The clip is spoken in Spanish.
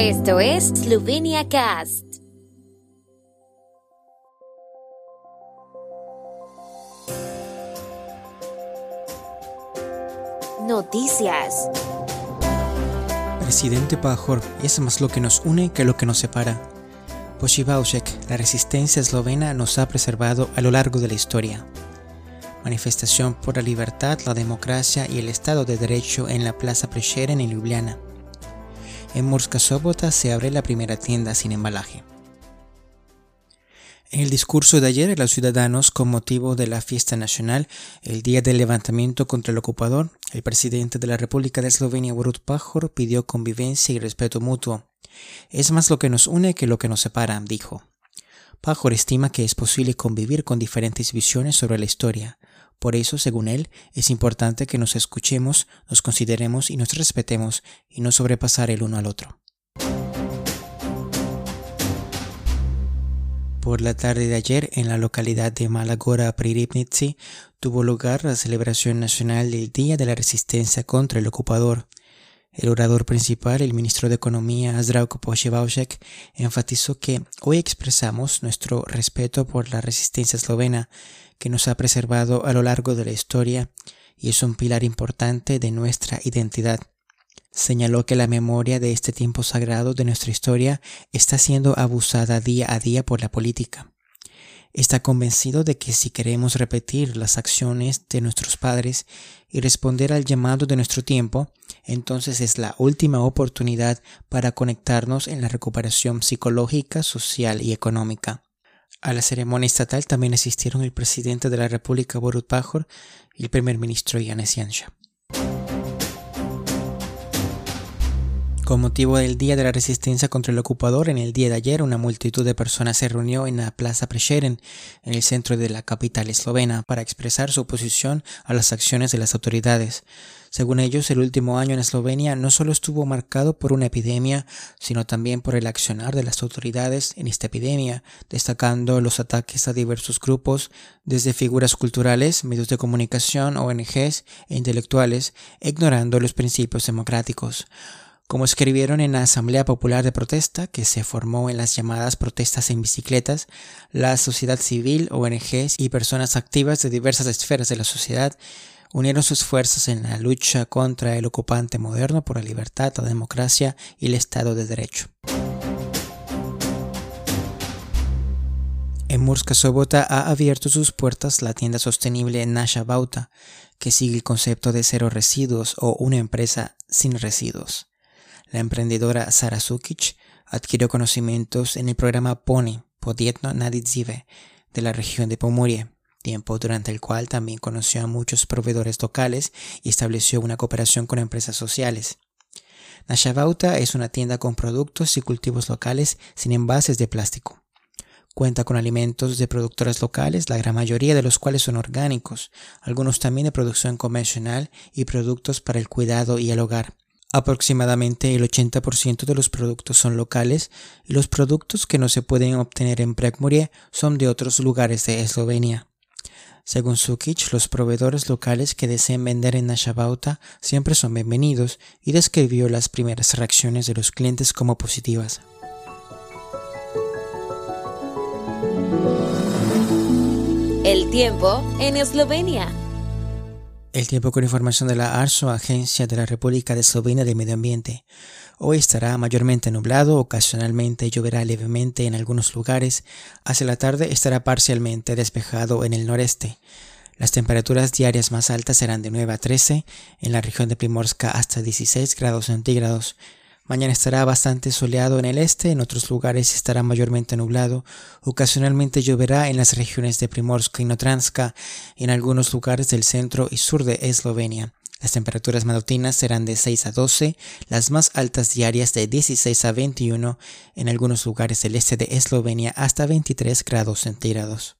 Esto es Slovenia Cast. Noticias. Presidente Pajor es más lo que nos une que lo que nos separa. Pochivaušek, la resistencia eslovena nos ha preservado a lo largo de la historia. Manifestación por la libertad, la democracia y el Estado de Derecho en la Plaza Prešeren en Ljubljana. En Murska Sobota se abre la primera tienda sin embalaje. En el discurso de ayer a los ciudadanos con motivo de la fiesta nacional, el día del levantamiento contra el ocupador, el presidente de la República de Eslovenia, Borut Pajor, pidió convivencia y respeto mutuo. Es más lo que nos une que lo que nos separa, dijo. Pajor estima que es posible convivir con diferentes visiones sobre la historia, por eso, según él, es importante que nos escuchemos, nos consideremos y nos respetemos y no sobrepasar el uno al otro. Por la tarde de ayer, en la localidad de Malagora Priripnitsi, tuvo lugar la celebración nacional del Día de la Resistencia contra el Ocupador. El orador principal, el ministro de Economía, Zdravko Pochevaušek, enfatizó que hoy expresamos nuestro respeto por la resistencia eslovena, que nos ha preservado a lo largo de la historia y es un pilar importante de nuestra identidad. Señaló que la memoria de este tiempo sagrado de nuestra historia está siendo abusada día a día por la política. Está convencido de que si queremos repetir las acciones de nuestros padres y responder al llamado de nuestro tiempo, entonces es la última oportunidad para conectarnos en la recuperación psicológica, social y económica. A la ceremonia estatal también asistieron el presidente de la República Borut Pajor y el primer ministro Yanis Yansha. Con motivo del Día de la Resistencia contra el Ocupador, en el día de ayer una multitud de personas se reunió en la Plaza Prešeren, en el centro de la capital eslovena, para expresar su oposición a las acciones de las autoridades. Según ellos, el último año en Eslovenia no solo estuvo marcado por una epidemia, sino también por el accionar de las autoridades en esta epidemia, destacando los ataques a diversos grupos, desde figuras culturales, medios de comunicación, ONGs e intelectuales, ignorando los principios democráticos. Como escribieron en la Asamblea Popular de Protesta, que se formó en las llamadas protestas en bicicletas, la sociedad civil, ONGs y personas activas de diversas esferas de la sociedad unieron sus fuerzas en la lucha contra el ocupante moderno por la libertad, la democracia y el Estado de Derecho. En Murska Sobota ha abierto sus puertas la tienda sostenible Nasha Bauta, que sigue el concepto de cero residuos o una empresa sin residuos. La emprendedora Sara Sukic adquirió conocimientos en el programa PONY, Podietno Nadidzive, de la región de Pomorie, tiempo durante el cual también conoció a muchos proveedores locales y estableció una cooperación con empresas sociales. Nashabauta es una tienda con productos y cultivos locales sin envases de plástico. Cuenta con alimentos de productoras locales, la gran mayoría de los cuales son orgánicos, algunos también de producción convencional y productos para el cuidado y el hogar. Aproximadamente el 80% de los productos son locales y los productos que no se pueden obtener en Prekmurie son de otros lugares de Eslovenia. Según Sukic, los proveedores locales que deseen vender en Nashabauta siempre son bienvenidos y describió las primeras reacciones de los clientes como positivas. El tiempo en Eslovenia. El tiempo con información de la ARSO, Agencia de la República de Eslovenia de Medio Ambiente. Hoy estará mayormente nublado, ocasionalmente lloverá levemente en algunos lugares. Hacia la tarde estará parcialmente despejado en el noreste. Las temperaturas diarias más altas serán de 9 a 13, en la región de Primorska hasta 16 grados centígrados. Mañana estará bastante soleado en el este, en otros lugares estará mayormente nublado. Ocasionalmente lloverá en las regiones de Primorska y Notranska, en algunos lugares del centro y sur de Eslovenia. Las temperaturas matutinas serán de 6 a 12, las más altas diarias de 16 a 21, en algunos lugares del este de Eslovenia hasta 23 grados centígrados.